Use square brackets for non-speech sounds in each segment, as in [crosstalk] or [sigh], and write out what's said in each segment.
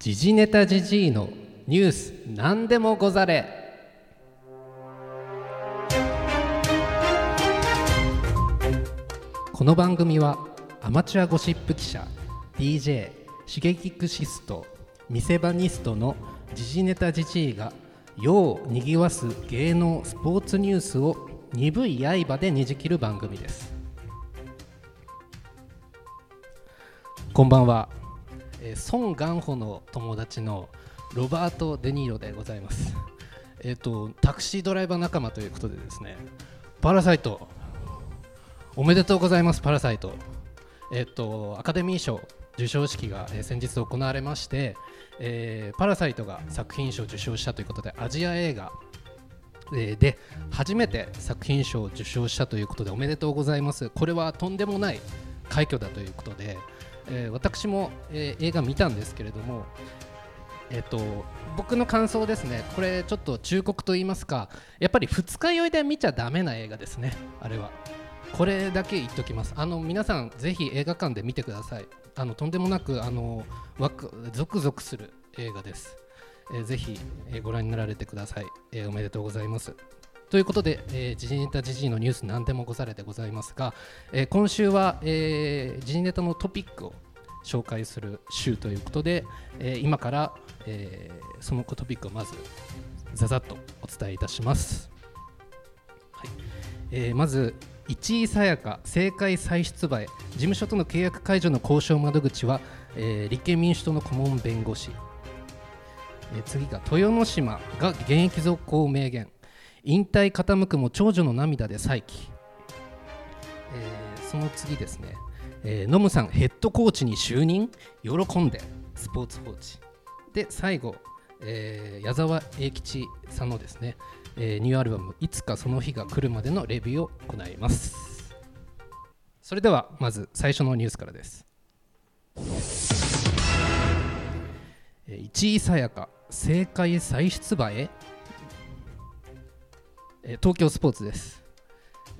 時事ネタじじいのニュース何でもござれ。この番組はアマチュアゴシップ記者 DJ シゲキクシスト見せ場ニストの時事ネタじじいが世をにぎわす芸能スポーツニュースを鈍い刃でねじ切る番組です。こんばんは、えー、孫元穂の友達のロバート・デ・ニーロでございます。[laughs] えっ、とタクシードライバー仲間ということでですねパラサイト。おめでとうございますパラサイト。えっ、とアカデミー賞授賞式が、えー、先日行われまして、えー、パラサイトが作品賞を受賞したということでアジア映画、で初めて作品賞を受賞したということでおめでとうございます。これはとんでもない快挙だということで、えー、私も、えー、映画見たんですけれどもえっと、僕の感想ですね、これちょっと忠告と言いますか、やっぱり二日酔いで見ちゃだめな映画ですね、あれは。これだけ言っておきます。あの皆さん、ぜひ映画館で見てください。あのとんでもなくあのワクゾクゾクする映画です。えー、ぜひ、え、ご覧になられてください、え、おめでとうございます。ということで、えー、時事ネタ時事のニュース何でもござれでございますが、えー、今週は、えー、時事ネタのトピックを紹介する週ということで、えー、今から、えー、そのトピックをまずざざっとお伝えいたします。はい。えー、まず市井さやか政界再出馬へ事務所との契約解除の交渉窓口は、えー、立憲民主党の顧問弁護士。え次が豊ノ島が現役続行を明言。引退傾くも長女の涙で再起、えー、その次ですね、えー、ノムさんヘッドコーチに就任？喜んで。スポーツ報知で最後、えー、矢沢永吉さんのですね、えー、ニューアルバム「いつかその日が来るまで」のレビューを行います。それではまず最初のニュースからです。市井さやか政界再出馬へ、えー、東京スポーツです、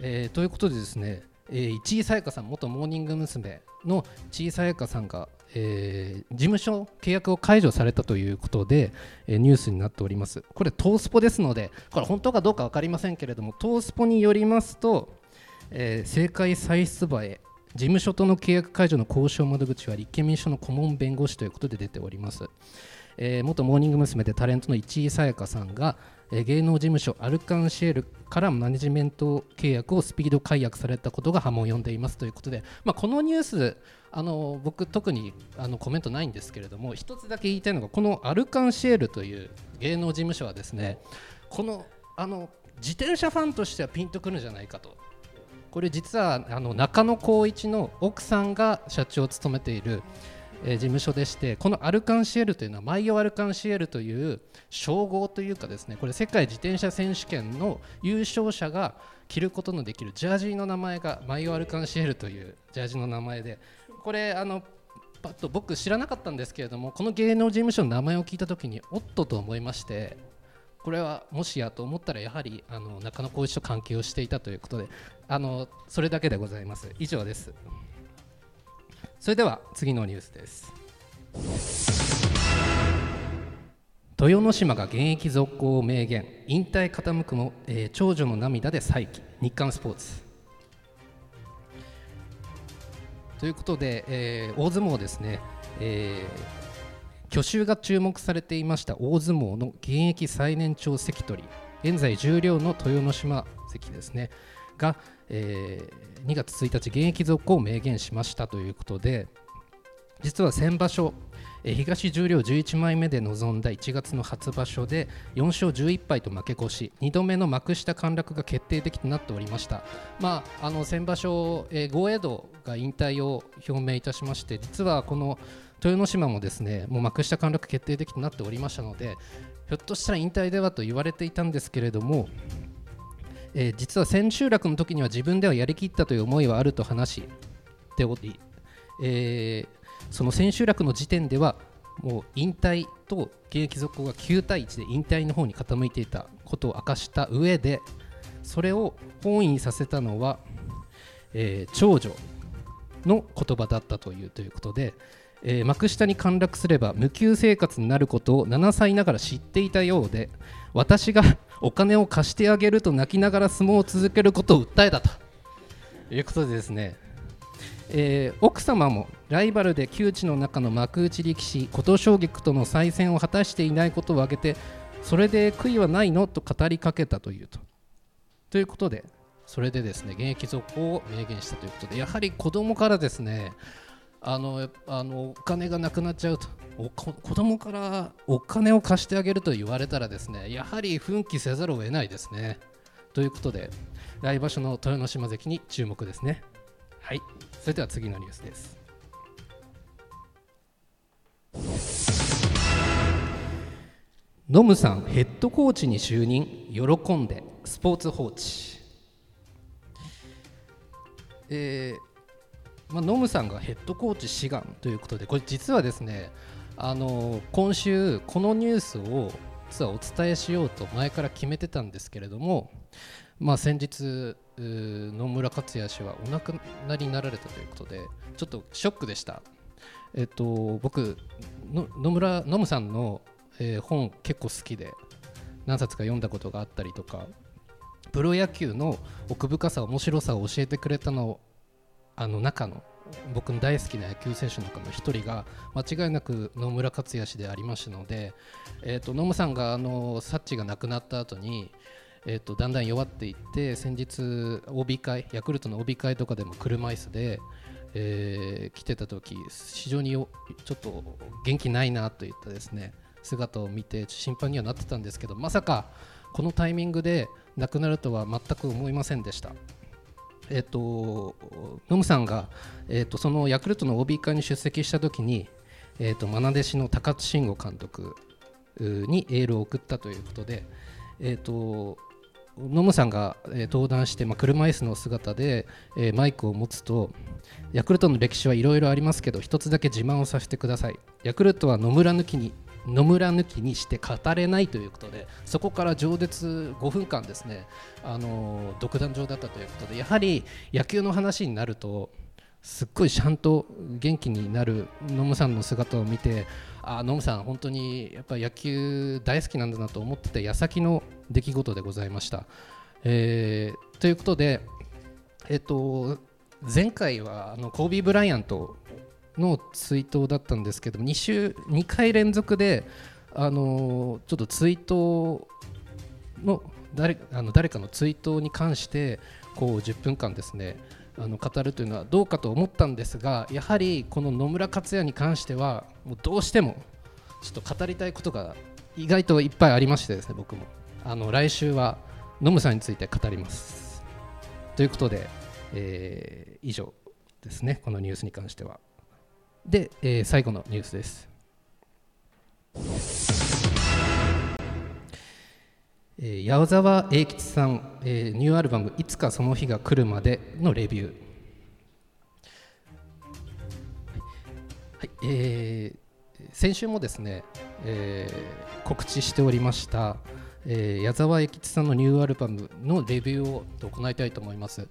えー、ということでですね、えー、市井さやかさん元モーニング娘。の市井さやかさんが、えー、事務所契約を解除されたということで、えー、ニュースになっておりますこれトースポですのでこれ本当かどうか分かりませんけれどもトースポによりますと、えー、政界再出馬へ事務所との契約解除の交渉窓口は立憲民主党の顧問弁護士ということで出ております。えー、元モーニング娘。でタレントの市井さやかさんが、えー、芸能事務所アルカンシエルからマネジメント契約をスピード解約されたことが波紋を呼んでいますということで、まあ、このニュースあの僕特にあのコメントないんですけれども一つだけ言いたいのがこのアルカンシエルという芸能事務所はですねこのあの自転車ファンとしてはピンとくるんじゃないかとこれ実はあの中野浩一の奥さんが社長を務めているえー、事務所でしてこのアルカンシエルというのはマイオアルカンシエルという称号というかですねこれ世界自転車選手権の優勝者が着ることのできるジャージの名前がマイオアルカンシエルというジャージの名前でこれあのパッと僕知らなかったんですけれどもこの芸能事務所の名前を聞いた時におっとと思いましてこれはもしやと思ったらやはりあの中野浩一と関係をしていたということであのそれだけでございます。以上です。それでは次のニュースです。豊ノ島が現役続行を明言。引退傾くも、えー、長女の涙で再起。日刊スポーツ。ということで、えー、大相撲ですね、えー、去就が注目されていました大相撲の現役最年長関取現在十両の豊ノ島関ですねが、えー、2月1日現役続行を明言しましたということで実は先場所東十両11枚目で臨んだ1月の初場所で4勝11敗と負け越し2度目の幕下陥落が決定的となっておりました、まあ、あの先場所、えー、豪栄道が引退を表明いたしまして実はこの豊ノ島もですねもう幕下陥落決定的となっておりましたのでひょっとしたら引退ではと言われていたんですけれどもえー、実は千秋楽の時には自分ではやりきったという思いはあると話しており、えー、その千秋楽の時点ではもう引退と現役続行が9対1で引退の方に傾いていたことを明かした上でそれを本意にさせたのは、えー、長女の言葉だったというということで、えー幕下に陥落すれば無給生活になることを7歳ながら知っていたようで私が [laughs] お金を貸してあげると泣きながら相撲を続けることを訴えたということでですね、えー奥様もライバルで窮地の中の幕内力士琴奨菊との再戦を果たしていないことを挙げてそれで悔いはないのと語りかけたというと。ということでそれでですね現役続行を明言したということでやはり子供からですねあのあのお金がなくなっちゃうと。おこ子供からお金を貸してあげると言われたらですねやはり奮起せざるを得ないですね。ということで来場所の豊ノ島関に注目ですね。はい。それでは次のニュースです。ノムさんヘッドコーチに就任。喜んで。スポーツ報知えーまあ、ノムさんがヘッドコーチ志願ということでこれ実はですねあの今週このニュースを実はお伝えしようと前から決めてたんですけれども、まあ、先日野村克也氏はお亡くなりになられたということでちょっとショックでした。えっと、僕野村ノムさんの、えー本結構好きで何冊か読んだことがあったりとかプロ野球の奥深さ面白さを教えてくれたのあの中の僕の大好きな野球選手の中の一人が間違いなく野村克也氏でありましたので、えー、と野村さんがあのサッチが亡くなった後にえー、とだんだん弱っていって先日 OB 会ヤクルトの OB 会とかでも車椅子で、えー来てた時非常にちょっと元気ないなといったですね姿を見て心配にはなってたんですけどまさかこのタイミングで亡くなるとは全く思いませんでした。えっと、ムさんが、えっと、そのヤクルトの OB 会に出席した時に、えっと、愛弟子の高津慎吾監督にエールを送ったということで、えっと、ノムさんが、え登壇して、まあ、車椅子の姿で、えーマイクを持つとヤクルトの歴史はいろいろありますけど一つだけ自慢をさせてください。ヤクルトは野村抜きに野村抜きにして語れないということでそこから上舌5分間ですね、あの独壇場だったということでやはり野球の話になるとすっごいちゃんと元気になる野村さんの姿を見てあ野村さん本当にやっぱ野球大好きなんだなと思ってて矢先の出来事でございました。えーということで、えっと、前回はあのコービー・ブライアントの追悼だったんですけど2週2回連続であのちょっと追悼の誰あの誰かの追悼に関してこう10分間ですねあの語るというのはどうかと思ったんですがやはりこの野村克也に関してはもうどうしてもちょっと語りたいことが意外といっぱいありましてですね僕も。あの来週はノムさんについて語ります。ということで、えー以上ですねこのニュースに関しては。で、えー最後のニュースですえー矢沢永吉さん、えーニューアルバム「いつかその日が来るまで」のレビューはい、えー先週もですね、えー告知しておりました、えー矢沢永吉さんのニューアルバムのレビューを行いたいと思います。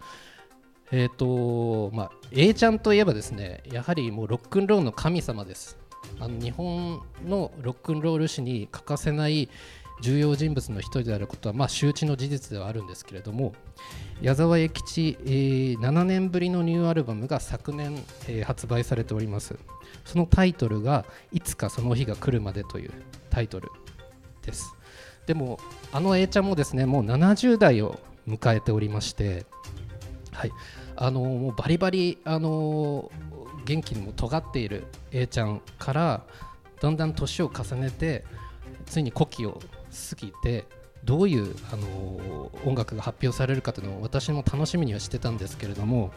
えーとまあ、A ちゃんといえばですねやはりもうロックンロールの神様です。あの日本のロックンロール史に欠かせない重要人物の一人であることは、まあ、周知の事実ではあるんですけれども矢沢永吉、えー7年ぶりのニューアルバムが昨年、えー発売されております。そのタイトルが「いつかその日が来るまで」というタイトルです。でもあの A ちゃんもですねもう70代を迎えておりましてはい。あのもうバリバリ、あの元気にも尖っている A ちゃんからだんだん年を重ねてついに古希を過ぎてどういう、あの音楽が発表されるかというのを私も楽しみにはしてたんですけれども、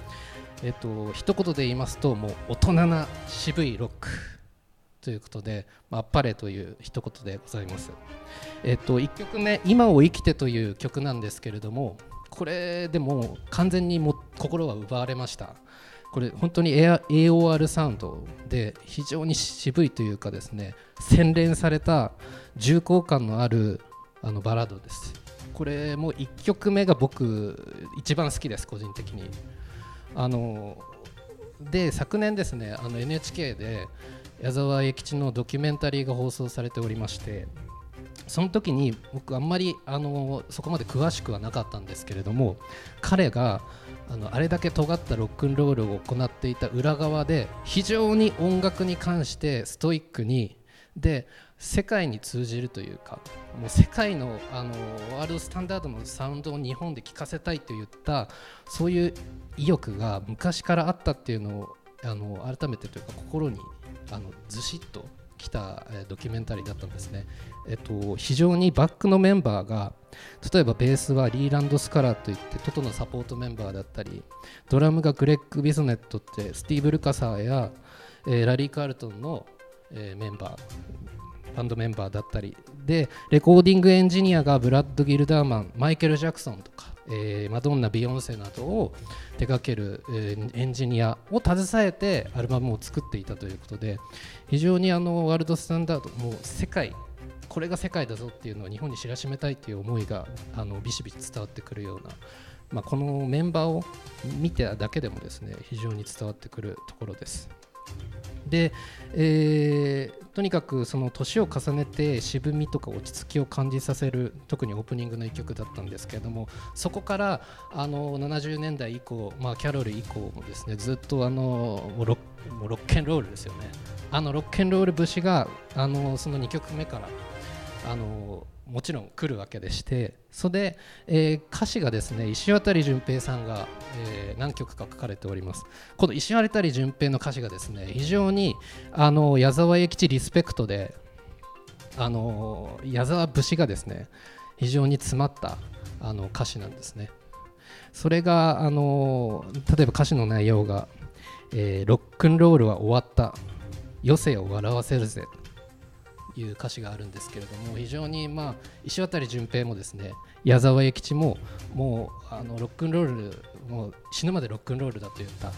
えっと一言で言いますともう大人な渋いロックということで、まあ、あっぱれという一言でございます。えっと、1曲目「今を生きて」という曲なんですけれどもこれでも完全にも心は奪われました。これ本当に AOR サウンドで非常に渋いというかですね洗練された重厚感のあるあのバラードです。これも1曲目が僕一番好きです個人的に。あので昨年ですねあの NHK で矢沢永吉のドキュメンタリーが放送されておりましてその時に僕あんまりあのそこまで詳しくはなかったんですけれども彼があのあれだけ尖ったロックンロールを行っていた裏側で非常に音楽に関してストイックにで世界に通じるというかもう世界のあのワールドスタンダードのサウンドを日本で聴かせたいといったそういう意欲が昔からあったっていうのをあの改めてというか心にあのずしっときた、ドキュメンタリーだったんですね、えっと、非常にバックのメンバーが例えばベースはリーランド・スカラーといってトトのサポートメンバーだったりドラムがグレッグ・ビズネットってスティーブ・ルカサーや、えー、ラリー・カールトンの、えー、メンバーバンドメンバーだったりでレコーディングエンジニアがブラッド・ギルダーマンマイケル・ジャクソンとかえー、マドンナ、ビヨンセなどを手掛ける、えー、エンジニアを携えてアルバムを作っていたということで非常にあのワールドスタンダードもう世界これが世界だぞっていうのを日本に知らしめたいという思いがあのビシビシ伝わってくるような、まあ、このメンバーを見ただけでもですね非常に伝わってくるところです。で、えー、とにかくその年を重ねて渋みとか落ち着きを感じさせる特にオープニングの一曲だったんですけれどもそこからあの70年代以降、まあ、キャロル以降もですねずっとあのロもうロッケンロールですよねあのロッケンロール節があのその2曲目からあのもちろん来るわけでしてそれで、えー、歌詞がですね石渡淳平さんが、えー、何曲か書かれております。この石渡淳平の歌詞がですね非常にあの矢沢永吉リスペクトであの矢沢節がですね非常に詰まったあの歌詞なんですね。それがあの例えば歌詞の内容が、えー、ロックンロールは終わった。余生を笑わせるぜ。いう歌詞があるんですけれども非常にまあ石渡淳平もですね矢沢永吉ももうあのロックンロールもう死ぬまでロックンロールだといった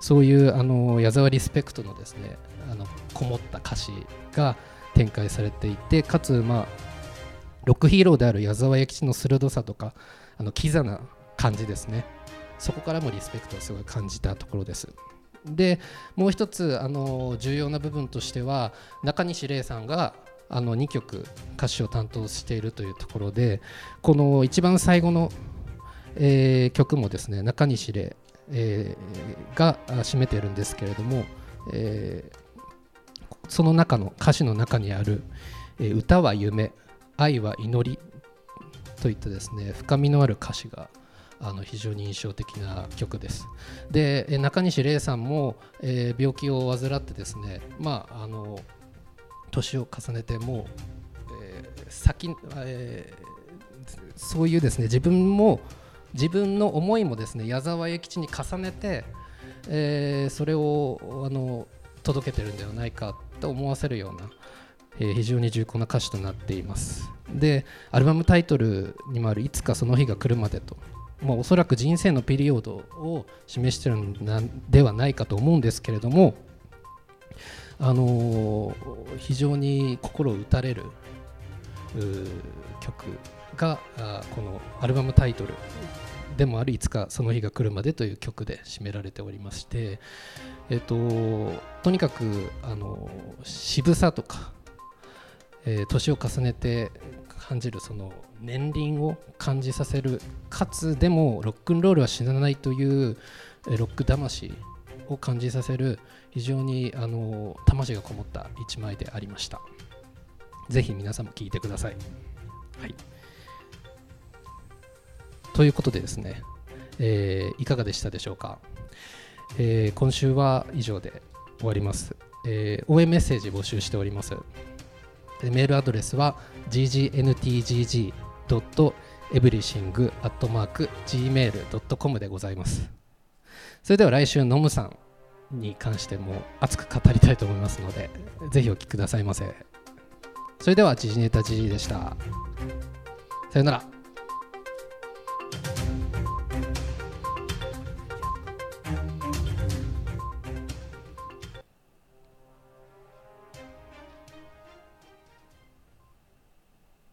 そういうあの矢沢リスペクトのですねあのこもった歌詞が展開されていてかつまあロックヒーローである矢沢永吉の鋭さとかあのキザな感じですねそこからもリスペクトをすごい感じたところです。でもう一つあの重要な部分としては中西礼さんがあの2曲歌詞を担当しているというところでこの一番最後の、えー、曲もですね中西礼、えー、が占めているんですけれども、えー、その中の歌詞の中にある「え、歌は夢愛は祈り」といったですね深みのある歌詞があの非常に印象的な曲です。で中西礼さんも、えー、病気を患ってですね、まあ、あの年を重ねてもう、えー、先、えー、そういうですね自分も自分の思いもですね矢沢永吉に重ねて、えー、それをあの届けてるんではないかと思わせるような、えー、非常に重厚な歌詞となっていますでアルバムタイトルにもある「いつかその日が来るまで」とまあ、おそらく人生のピリオドを示してるのではないかと思うんですけれども、あのー、非常に心を打たれる曲がこのアルバムタイトルでもあるいつかその日が来るまでという曲で締められておりまして、えっと、とにかくあの渋さとか、えー、年を重ねて感じるその年輪を感じさせるかつでもロックンロールは死なないというロック魂を感じさせる非常にあの魂がこもった一枚でありました。ぜひ皆さんも聴いてください、はい、ということでですね、えー、いかがでしたでしょうか、えー、今週は以上で終わります、えー、応援メッセージ募集しております。メールアドレスは ggntgg.everything.gmail.com でございます。それでは来週、ノムさんに関しても熱く語りたいと思いますので、ぜひお聞きくださいませ。それでは、ジジネタ GG でした。さよなら。